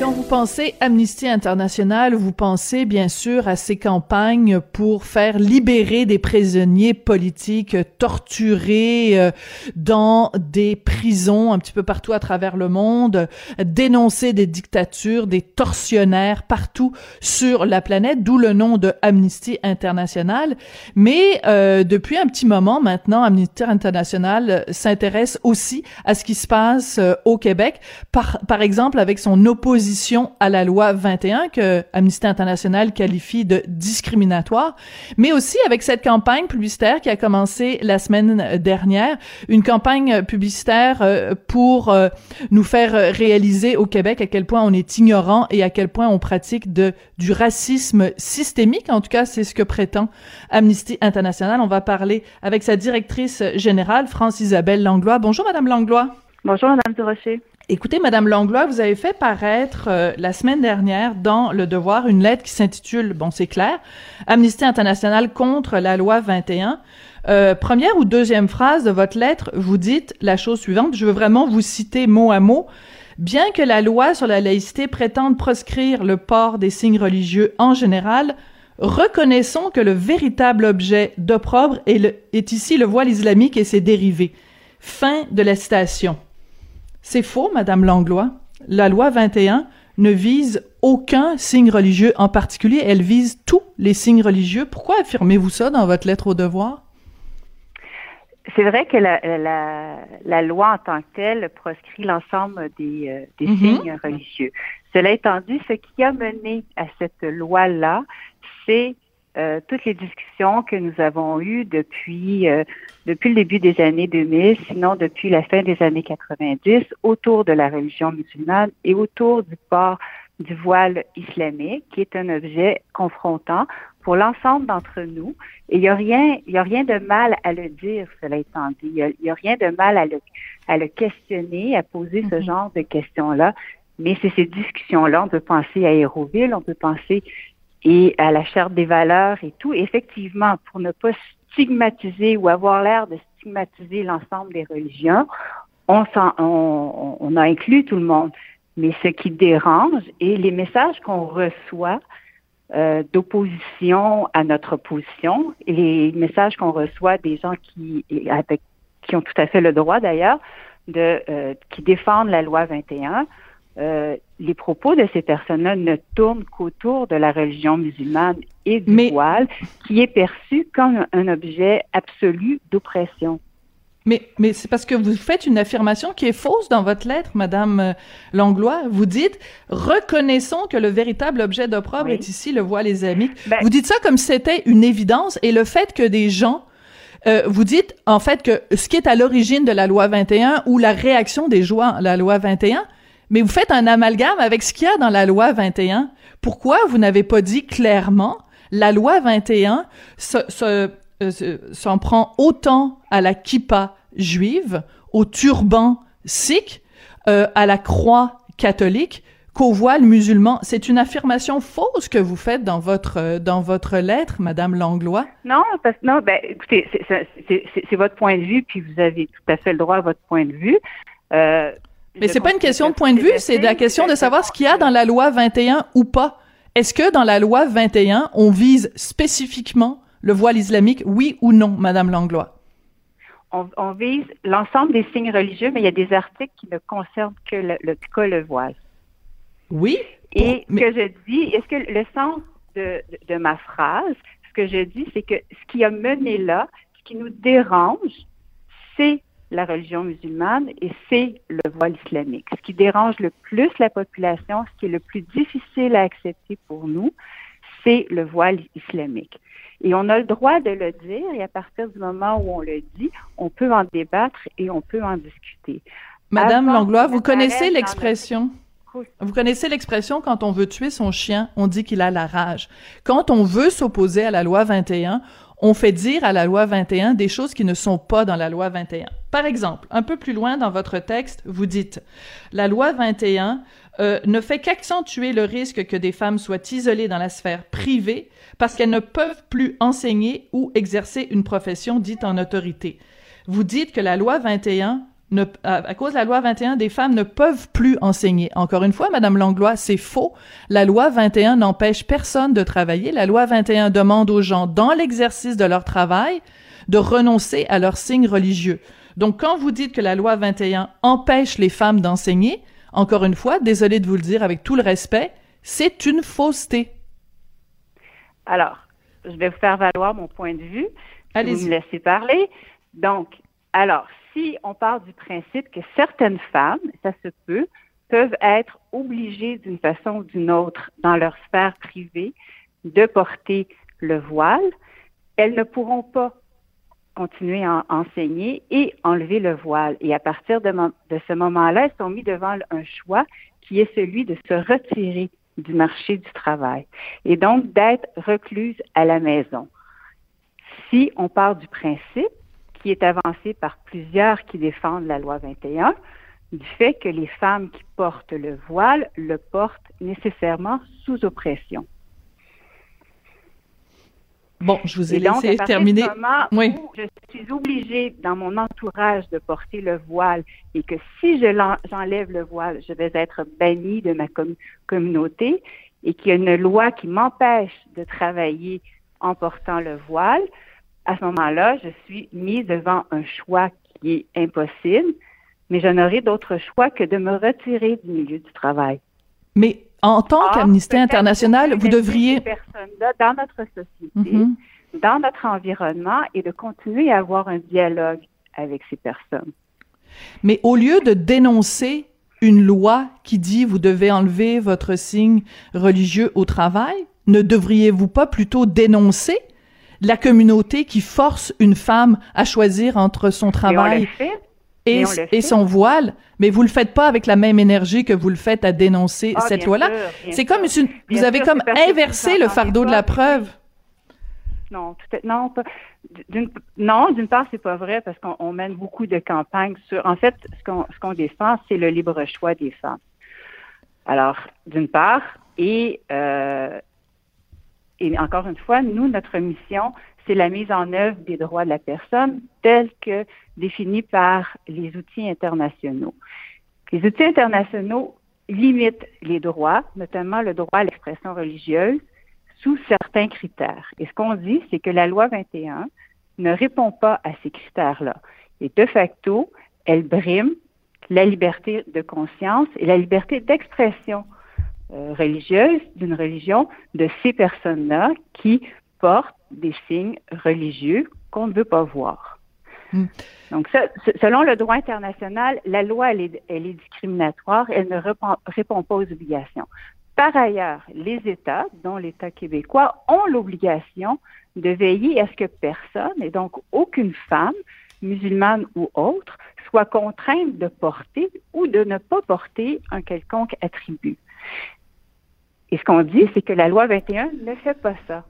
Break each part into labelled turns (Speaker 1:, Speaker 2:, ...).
Speaker 1: Quand vous pensez Amnesty International, vous pensez bien sûr à ces campagnes pour faire libérer des prisonniers politiques torturés euh, dans des prisons un petit peu partout à travers le monde, dénoncer des dictatures, des tortionnaires partout sur la planète, d'où le nom de Amnesty International. Mais euh, depuis un petit moment maintenant, Amnesty International s'intéresse aussi à ce qui se passe euh, au Québec, par, par exemple avec son opposition à la loi 21 que Amnesty International qualifie de discriminatoire, mais aussi avec cette campagne publicitaire qui a commencé la semaine dernière, une campagne publicitaire euh, pour euh, nous faire réaliser au Québec à quel point on est ignorant et à quel point on pratique du racisme systémique. En tout cas, c'est ce que prétend Amnesty International. On va parler avec sa directrice générale, France Isabelle Langlois. Bonjour, Madame Langlois.
Speaker 2: Bonjour, Madame Durocher.
Speaker 1: Écoutez, Madame Langlois, vous avez fait paraître euh, la semaine dernière dans Le Devoir une lettre qui s'intitule, bon, c'est clair, Amnesty International contre la loi 21. Euh, première ou deuxième phrase de votre lettre, vous dites la chose suivante. Je veux vraiment vous citer mot à mot. Bien que la loi sur la laïcité prétende proscrire le port des signes religieux en général, reconnaissons que le véritable objet d'opprobre est, est ici le voile islamique et ses dérivés. Fin de la citation. C'est faux, Madame Langlois. La loi 21 ne vise aucun signe religieux en particulier, elle vise tous les signes religieux. Pourquoi affirmez-vous ça dans votre lettre au devoir?
Speaker 2: C'est vrai que la, loi en tant que telle proscrit l'ensemble des, euh, mm-hmm. signes religieux. Cela étant dit, ce qui a mené à cette loi-là, c'est euh, toutes les discussions que nous avons eues depuis euh, depuis le début des années 2000, sinon depuis la fin des années 90, autour de la religion musulmane et autour du port du voile islamique, qui est un objet confrontant pour l'ensemble d'entre nous. Et il n'y a rien, il y a rien de mal à le dire, cela étant dit. Il n'y a, rien de mal à le, à le questionner, à poser ce mm-hmm. genre de questions-là. Mais c'est ces discussions-là. On peut penser à Héroville, on peut penser et à la charte des valeurs et tout. Effectivement, pour ne pas stigmatiser ou avoir l'air de stigmatiser l'ensemble des religions, on, on, on, a inclus tout le monde. Mais ce qui dérange et les messages qu'on reçoit euh, d'opposition à notre position, et les messages qu'on reçoit des gens qui, avec, qui ont tout à fait le droit d'ailleurs, de euh, qui défendent la loi 21, euh, les propos de ces personnes-là ne tournent qu'autour de la religion musulmane et du voile, qui est perçu comme un objet absolu d'oppression.
Speaker 1: Mais, mais c'est parce que vous faites une affirmation qui est fausse dans votre lettre, Madame euh, Langlois. Vous dites reconnaissons que le véritable objet d'opprobre est ici le voile islamique. Ben vous dites ça comme si c'était une évidence et le fait que des gens euh, vous dites en fait que ce qui est à l'origine de la loi 21 ou la réaction des gens à la loi 21, mais vous faites un amalgame avec ce qu'il y a dans la loi 21. Pourquoi vous n'avez pas dit clairement la loi 21 euh, s'en prend autant à la kippa juive, au turban sikh, euh, à la croix catholique qu'au voile musulman? C'est une affirmation fausse que vous faites dans votre euh, dans votre lettre, Madame Langlois.
Speaker 2: Non, parce non, ben écoutez, c'est votre point de vue, puis vous avez tout à fait le droit à votre point de vue.
Speaker 1: Euh, mais c'est pas une question de point de vue, c'est la question de savoir ce qu'il y a dans la loi 21 ou pas. Est-ce que dans la loi 21, on vise spécifiquement le voile islamique, oui ou non, Madame Langlois?
Speaker 2: On, vise l'ensemble des signes religieux, mais il y a des articles qui ne concernent que le, le, le voile.
Speaker 1: Oui.
Speaker 2: Et ce que je dis, est-ce que le sens de, de ma phrase, ce que je dis, c'est que ce qui a mené là, ce qui nous dérange, c'est la religion musulmane et c'est le voile islamique. Ce qui dérange le plus la population, ce qui est le plus difficile à accepter pour nous, c'est le voile islamique. Et on a le droit de le dire et à partir du moment où on le dit, on peut en débattre et on peut en discuter.
Speaker 1: Madame Langlois, vous connaissez l'expression? Vous connaissez l'expression quand on veut tuer son chien, on dit qu'il a la rage. Quand on veut s'opposer à la loi 21, on fait dire à la loi 21 des choses qui ne sont pas dans la loi 21. Par exemple, un peu plus loin dans votre texte, vous dites La loi 21 euh, ne fait qu'accentuer le risque que des femmes soient isolées dans la sphère privée parce qu'elles ne peuvent plus enseigner ou exercer une profession dite en autorité. Vous dites que la loi 21 ne, à, cause de la loi 21, des femmes ne peuvent plus enseigner. Encore une fois, Madame Langlois, c'est faux. La loi 21 n'empêche personne de travailler. La loi 21 demande aux gens, dans l'exercice de leur travail, de renoncer à leurs signes religieux. Donc, quand vous dites que la loi 21 empêche les femmes d'enseigner, encore une fois, désolé de vous le dire avec tout le respect, c'est une fausseté.
Speaker 2: Alors, je vais vous faire valoir mon point de vue. Allez-y. Vous me laissez parler. Donc, alors, si on part du principe que certaines femmes, ça se peut, peuvent être obligées d'une façon ou d'une autre dans leur sphère privée de porter le voile, elles ne pourront pas continuer à enseigner et enlever le voile. Et à partir de, ce moment-là, elles sont mises devant un choix qui est celui de se retirer du marché du travail et donc d'être recluse à la maison. Si on part du principe qui est avancé par plusieurs qui défendent la loi 21, du fait que les femmes qui portent le voile le portent nécessairement sous oppression.
Speaker 1: Bon, je vous ai laissé terminer.
Speaker 2: oui. je suis obligée dans mon entourage de porter le voile et que si j'enlève le voile, je vais être bannie de ma communauté et qu'il y a une loi qui m'empêche de travailler en portant le voile, à ce moment-là, je suis mise devant un choix qui est impossible, mais je n'aurai d'autre choix que de me retirer du milieu du travail.
Speaker 1: Mais en tant qu'Amnesty International, vous devriez...
Speaker 2: personnes-là dans notre société, mhm. dans notre environnement, et de continuer à avoir un dialogue avec ces personnes.
Speaker 1: Mais au lieu de dénoncer une loi qui dit vous devez enlever votre signe religieux au travail, ne devriez-vous pas plutôt dénoncer la communauté qui force une femme à choisir entre son travail et, et, son voile, mais vous le faites pas avec la même énergie que vous le faites à dénoncer ah, cette loi-là. C'est comme une, vous avez comme inversé le fardeau de la preuve.
Speaker 2: Non, non, d'une, non, d'une part, c'est pas vrai parce qu'on mène beaucoup de campagnes sur. En fait, ce qu'on, ce qu'on défend, c'est le libre choix des femmes. Alors, d'une part, et, euh, et encore une fois, nous, notre mission, c'est la mise en œuvre des droits de la personne tels que définis par les outils internationaux. Les outils internationaux limitent les droits, notamment le droit à l'expression religieuse, sous certains critères. Et ce qu'on dit, c'est que la loi 21 ne répond pas à ces critères-là. Et de facto, elle brime la liberté de conscience et la liberté d'expression religieuse d'une religion de ces personnes-là qui portent des signes religieux qu'on ne veut pas voir. Hmm. Donc, ça, selon le droit international, la loi, elle est, elle est discriminatoire, elle ne répond, répond pas aux obligations. Par ailleurs, les États, dont l'État québécois, ont l'obligation de veiller à ce que personne, et donc aucune femme, musulmane ou autre, soit contrainte de porter ou de ne pas porter un quelconque attribut. Et ce qu'on dit, c'est que la loi 21 ne fait pas ça.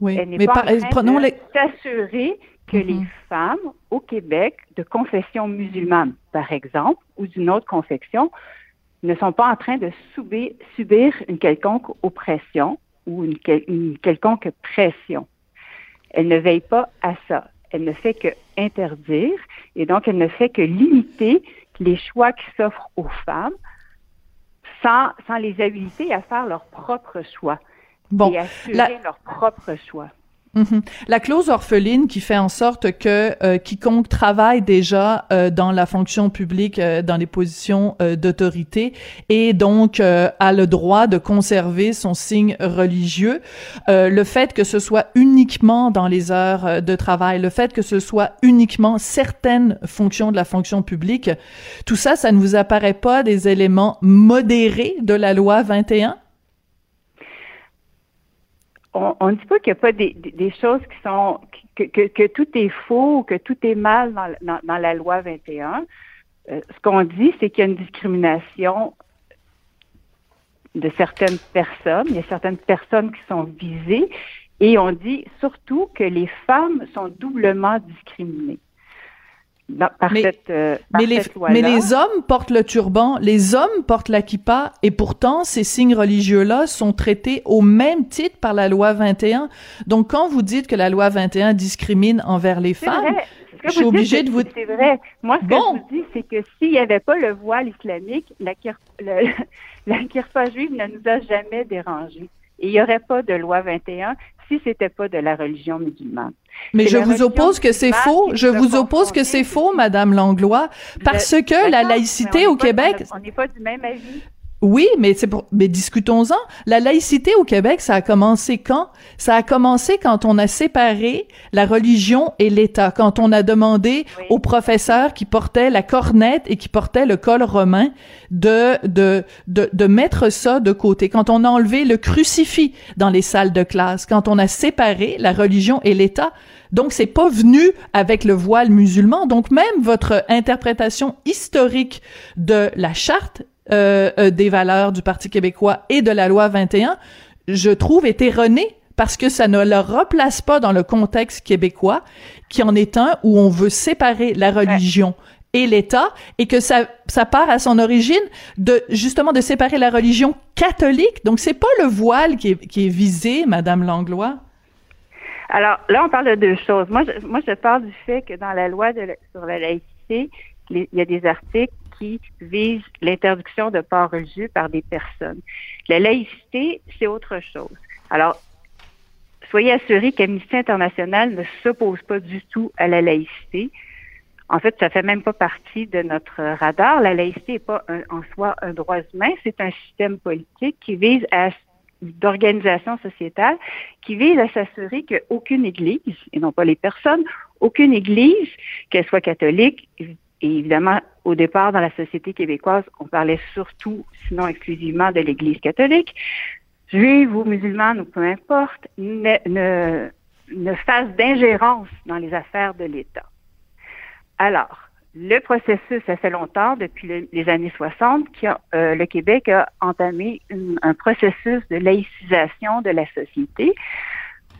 Speaker 1: Oui,
Speaker 2: Elle n'est pas en train de s'assurer que mm-hmm. les femmes au Québec de confession musulmane, par exemple, ou d'une autre confession, ne sont pas en train de subir, subir une quelconque oppression ou une, une, quelconque pression. Elle ne veille pas à ça. Elle ne fait que interdire et donc elle ne fait que limiter les choix qui s'offrent aux femmes sans, sans les habiliter à faire leur propre choix bon, et assurer leur propre choix.
Speaker 1: Mhm. La clause orpheline qui fait en sorte que euh, quiconque travaille déjà euh, dans la fonction publique, euh, dans les positions d'autorité, et donc a le droit de conserver son signe religieux. le fait que ce soit uniquement dans les heures de travail, le fait que ce soit uniquement certaines fonctions de la fonction publique, tout ça, ça ne vous apparaît pas des éléments modérés de la loi 21?
Speaker 2: On ne dit pas qu'il n'y a pas des, choses qui sont que, tout est faux que tout est mal dans, la loi 21. Euh, ce qu'on dit, c'est qu'il y a une discrimination de certaines personnes. Il y a certaines personnes qui sont visées et on dit surtout que les femmes sont doublement discriminées. Par
Speaker 1: mais,
Speaker 2: cette, euh,
Speaker 1: mais, les, mais les hommes portent le turban, les hommes portent la kippa, et pourtant, ces signes religieux-là sont traités au même titre par la loi 21. Donc, quand vous dites que la loi 21 discrimine envers les femmes, je suis obligée de vous...
Speaker 2: C'est vrai. Moi, ce que je vous dis, c'est que s'il n'y avait pas le voile islamique, la, le, la kirpa juive ne nous a jamais dérangés. Et il n'y aurait pas de loi 21 si c'était pas de la religion musulmane.
Speaker 1: Mais je vous oppose que c'est faux. Je vous oppose que c'est faux, Madame Langlois, parce que la laïcité au Québec.
Speaker 2: On n'est pas du même avis.
Speaker 1: Oui, mais c'est pour, mais discutons-en. La laïcité au Québec, ça a commencé quand? Ça a commencé quand on a séparé la religion et l'État, quand on a demandé aux professeurs qui portaient la cornette et qui portaient le col romain de, de, de, de mettre ça de côté, quand on a enlevé le crucifix dans les salles de classe, quand on a séparé la religion et l'État. Donc, c'est pas venu avec le voile musulman. Donc, même votre interprétation historique de la charte des valeurs du Parti québécois et de la loi 21, je trouve est erronée parce que ça ne le replace pas dans le contexte québécois, qui en est un où on veut séparer la religion et l'État, et que ça, ça part à son origine de justement de séparer la religion catholique. Donc c'est pas le voile qui est, qui est visé, Madame Langlois?
Speaker 2: Alors là, on parle de deux choses. Moi, je, moi, je parle du fait que dans la loi de sur la laïcité, il y a des articles qui vise l'interdiction de port religieux par des personnes. La laïcité, c'est autre chose. Alors, soyez assurés qu'Amnesty International ne s'oppose pas du tout à la laïcité. En fait, ça fait même pas partie de notre radar. La laïcité n'est pas en soi un droit humain, c'est un système politique qui vise à d'organisation sociétale qui vise à s'assurer qu'aucune église, et non pas les personnes, aucune église, qu'elle soit catholique, et évidemment, au départ, dans la société québécoise, on parlait surtout, sinon exclusivement, de l'Église catholique, juive ou musulmane ou peu importe, ne, ne, ne fasse d'ingérence dans les affaires de l'État. Alors, le processus, ça fait longtemps, depuis les années 60, que euh, le Québec a entamé un processus de laïcisation de la société,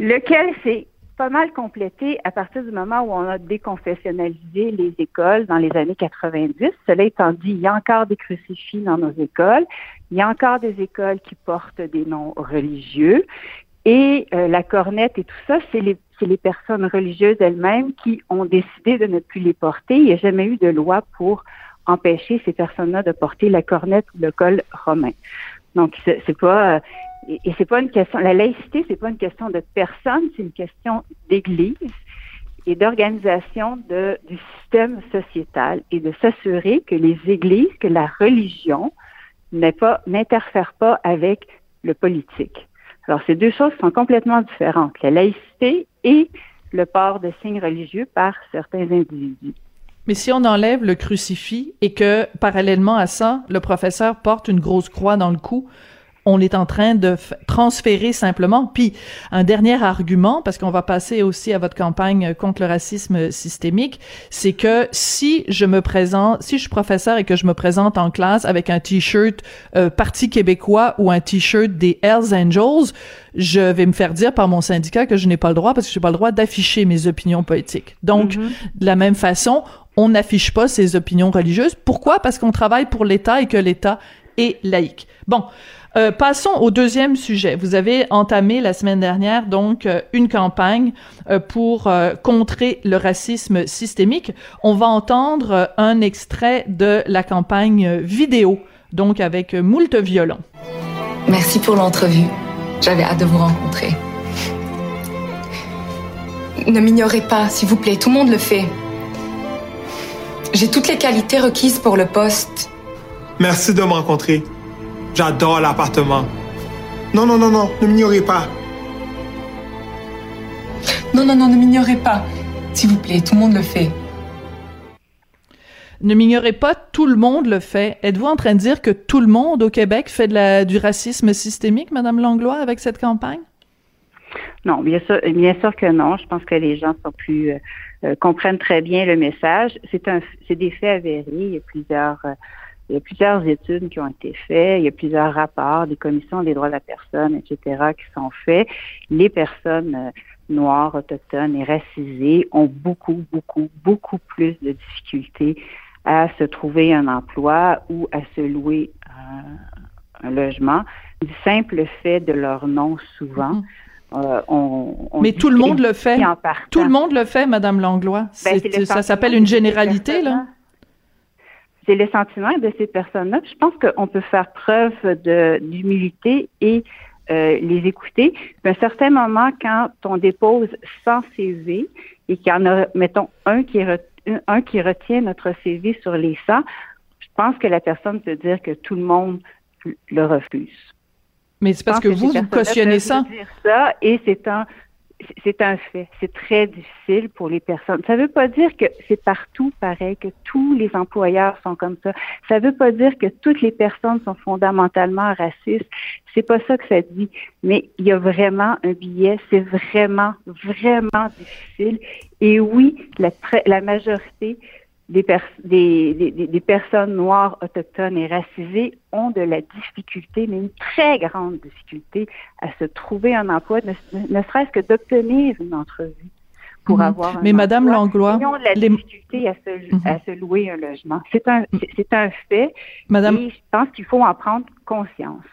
Speaker 2: lequel s'est pas mal complété à partir du moment où on a déconfessionnalisé les écoles dans les années 90. Cela étant dit, il y a encore des crucifix dans nos écoles. Il y a encore des écoles qui portent des noms religieux. Et euh, la cornette et tout ça, c'est les, les personnes religieuses elles-mêmes qui ont décidé de ne plus les porter. Il n'y a jamais eu de loi pour empêcher ces personnes-là de porter la cornette ou le col romain. Donc, c'est pas, euh, et, c'est pas une question, la laïcité, c'est pas une question de personne, c'est une question d'église et d'organisation du système sociétal et de s'assurer que les églises, que la religion pas, n'interfère pas avec le politique. Alors, ces deux choses sont complètement différentes, la laïcité et le port de signes religieux par certains individus.
Speaker 1: Mais si on enlève le crucifix et que, parallèlement à ça, le professeur porte une grosse croix dans le cou, on est en train de transférer simplement. Puis un dernier argument, parce qu'on va passer aussi à votre campagne contre le racisme systémique, c'est que si je me présente, si je suis professeur et que je me présente en classe avec un t-shirt euh, Parti québécois ou un t-shirt des Hells Angels, je vais me faire dire par mon syndicat que je n'ai pas le droit parce que je n'ai pas le droit d'afficher mes opinions politiques. Donc, mm-hmm. de la même façon, on n'affiche pas ses opinions religieuses. Pourquoi? Parce qu'on travaille pour l'État et que l'État est laïque. Bon. Euh, passons au deuxième sujet. Vous avez entamé la semaine dernière donc euh, une campagne euh, pour contrer le racisme systémique. On va entendre un extrait de la campagne vidéo, donc avec moult violon.
Speaker 3: Merci pour l'entrevue. J'avais hâte de vous rencontrer. Ne m'ignorez pas, s'il vous plaît, tout le monde le fait. J'ai toutes les qualités requises pour le poste.
Speaker 4: Merci de me rencontrer. J'adore l'appartement. Non, non, non, non, ne m'ignorez pas.
Speaker 3: Non, non, non, ne m'ignorez pas. S'il vous plaît, tout le monde le fait.
Speaker 1: Ne m'ignorez pas, tout le monde le fait. Êtes-vous en train de dire que tout le monde au Québec fait de la, du racisme systémique, Madame Langlois, avec cette campagne?
Speaker 2: Non, bien sûr, bien sûr que non. Je pense que les gens sont plus euh, euh, comprennent très bien le message. C'est un, c'est des faits avérés. Il y a plusieurs euh, il y a plusieurs études qui ont été faites, il y a plusieurs rapports des commissions des droits de la personne, etc., qui sont faits. Les personnes euh, noires, autochtones et racisées ont beaucoup, beaucoup, beaucoup plus de difficultés à se trouver un emploi ou à se louer un, logement du simple fait de leur nom souvent. Mm-hmm.
Speaker 1: Euh, on, Mais tout le monde le fait. Tout le monde le fait, Madame Langlois. Ben, ça s'appelle une généralité, là.
Speaker 2: C'est le sentiment de ces personnes-là. Je pense qu'on peut faire preuve d'humilité et euh, les écouter. À un certain moment, quand on dépose 100 CV et qu'il y en a, mettons, un qui, un qui retient notre CV sur les 100, je pense que la personne peut dire que tout le monde le refuse.
Speaker 1: Mais c'est parce que, vous, vous cautionnez ça.
Speaker 2: Dire ça. Et c'est un, c'est un fait. C'est très difficile pour les personnes. Ça ne veut pas dire que c'est partout pareil, que tous les employeurs sont comme ça. Ça ne veut pas dire que toutes les personnes sont fondamentalement racistes. C'est pas ça que ça dit. Mais il y a vraiment un billet. C'est vraiment, vraiment difficile. Et oui, la, la majorité des, des, des, personnes noires, autochtones et racisées ont de la difficulté, mais une très grande difficulté à se trouver un emploi, ne, serait-ce que d'obtenir une entrevue pour mhm. avoir un
Speaker 1: Mais Madame Langlois,
Speaker 2: ils ont de la difficulté à, se, mhm. à se louer un logement. C'est un, c'est un fait. Madame... Et je pense qu'il faut en prendre conscience.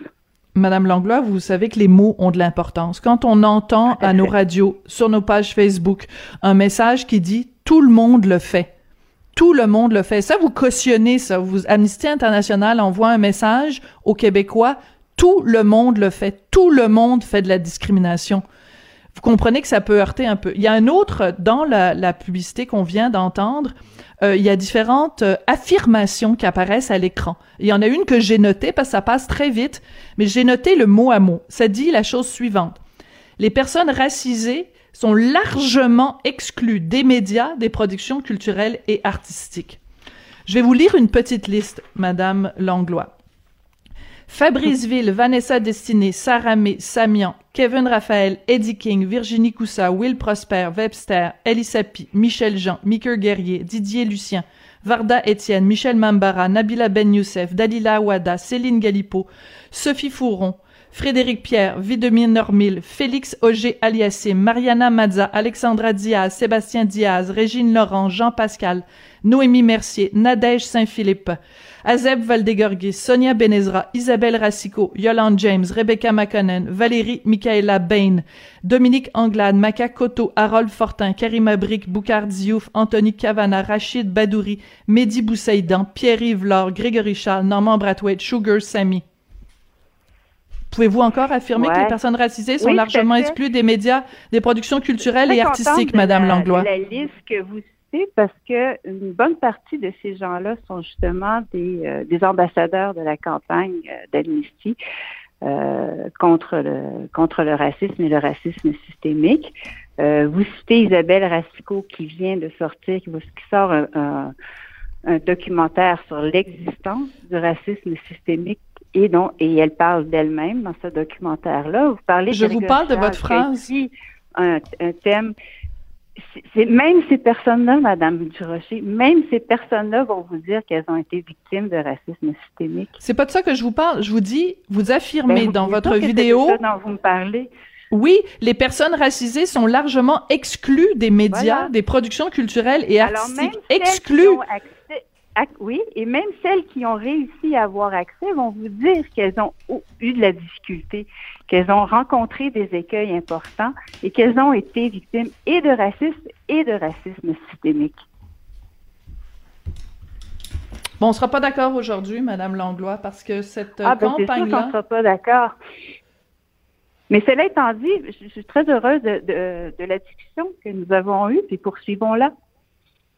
Speaker 1: Madame Langlois, vous savez que les mots ont de l'importance. Quand on entend à nos radios, sur nos pages Facebook, un message qui dit tout le monde le fait tout le monde le fait. Ça, vous cautionnez ça. Vous, Amnesty International envoie un message aux Québécois. Tout le monde le fait. Tout le monde fait de la discrimination. Vous comprenez que ça peut heurter un peu. Il y a un autre, dans la, publicité qu'on vient d'entendre, euh, il y a différentes euh, affirmations qui apparaissent à l'écran. Il y en a une que j'ai notée parce que ça passe très vite, mais j'ai noté le mot à mot. Ça dit la chose suivante. Les personnes racisées sont largement exclus des médias, des productions culturelles et artistiques. Je vais vous lire une petite liste, Madame Langlois. Fabrice Ville, Vanessa Destiné, Sarah May, Samian, Kevin Raphaël, Eddie King, Virginie Coussa, Will Prosper, Webster, Elissapi, Michel Jean, Mickey Guerrier, Didier Lucien, Varda Étienne, Michel Mambara, Nabila Ben Youssef, Dalila Awada, Céline Galipo, Sophie Fouron, Frédéric Pierre, Videmir Normil, Félix Auger Aliassé, Mariana Mazza, Alexandra Diaz, Sébastien Diaz, Régine Laurent, Jean Pascal, Noémie Mercier, Nadège Saint-Philippe, Azeb Valdegorgui, Sonia Benezra, Isabelle Racicot, Yolande James, Rebecca McConnell, Valérie Michaela Bain, Dominique Anglade, Maca Cotto, Harold Fortin, Karima Brick, Boucard Diouf, Anthony Cavana, Rachid Badouri, Mehdi Boussaïdan, Pierre-Yves Laure, Grégory Charles, Normand Brathwaite, Sugar Sammy. Pouvez-vous encore affirmer que les personnes racisées sont largement exclues des médias, des productions culturelles et artistiques, Madame Langlois?
Speaker 2: la liste que vous citez parce que une bonne partie de ces gens-là sont justement des, euh, des ambassadeurs de la campagne euh, d'Amnesty euh, contre le contre le racisme et le racisme systémique. vous citez Isabelle Racicot qui vient de sortir, qui, qui sort un, un documentaire sur l'existence du racisme systémique et, donc, et elle parle d'elle-même dans ce documentaire-là. Vous parlez
Speaker 1: Je vous parle de votre phrase.
Speaker 2: Un, un thème. C'est même ces personnes-là, Madame Durocher, même ces personnes-là vont vous dire qu'elles ont été victimes de racisme systémique.
Speaker 1: C'est pas de ça que je vous parle. Je vous dis, vous affirmez ben, dans votre vidéo.
Speaker 2: C'est dont vous me parlez.
Speaker 1: Oui, les personnes racisées sont largement exclues des médias, des productions culturelles et artistiques. exclues
Speaker 2: oui, et même celles qui ont réussi à avoir accès vont vous dire qu'elles ont eu de la difficulté, qu'elles ont rencontré des écueils importants et qu'elles ont été victimes et de racisme et de racisme systémique.
Speaker 1: Bon, on ne sera pas d'accord aujourd'hui, Madame Langlois, parce que cette ah, ben, campagne-là...
Speaker 2: ne sera pas d'accord. Mais cela étant dit, je suis très heureuse de, de la discussion que nous avons eue, puis poursuivons-la.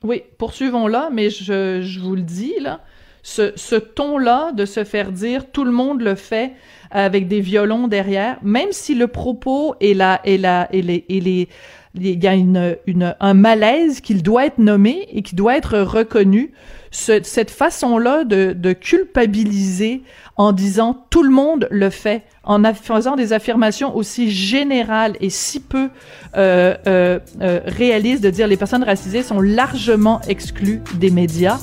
Speaker 1: Oui, poursuivons-la, mais je, je, vous le dis, là, ce, ton-là de se faire dire tout le monde le fait avec des violons derrière, même si le propos est là, est là, et les, et il y a une, un malaise qu'il doit être nommé et qui doit être reconnu. Ce, cette façon-là de, de culpabiliser en disant tout le monde le fait, en faisant des affirmations aussi générales et si peu euh, euh, euh, réalistes de dire les personnes racisées sont largement exclues des médias.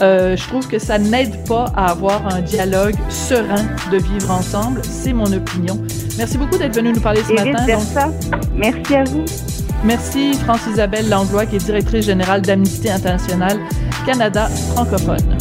Speaker 1: Je trouve que ça n'aide pas à avoir un dialogue serein de vivre ensemble. C'est mon opinion. Merci beaucoup d'être venu nous parler ce matin.
Speaker 2: Donc... Merci à vous.
Speaker 1: Merci France-Isabelle Langlois, qui est directrice générale d'Amnesty International Canada francophone.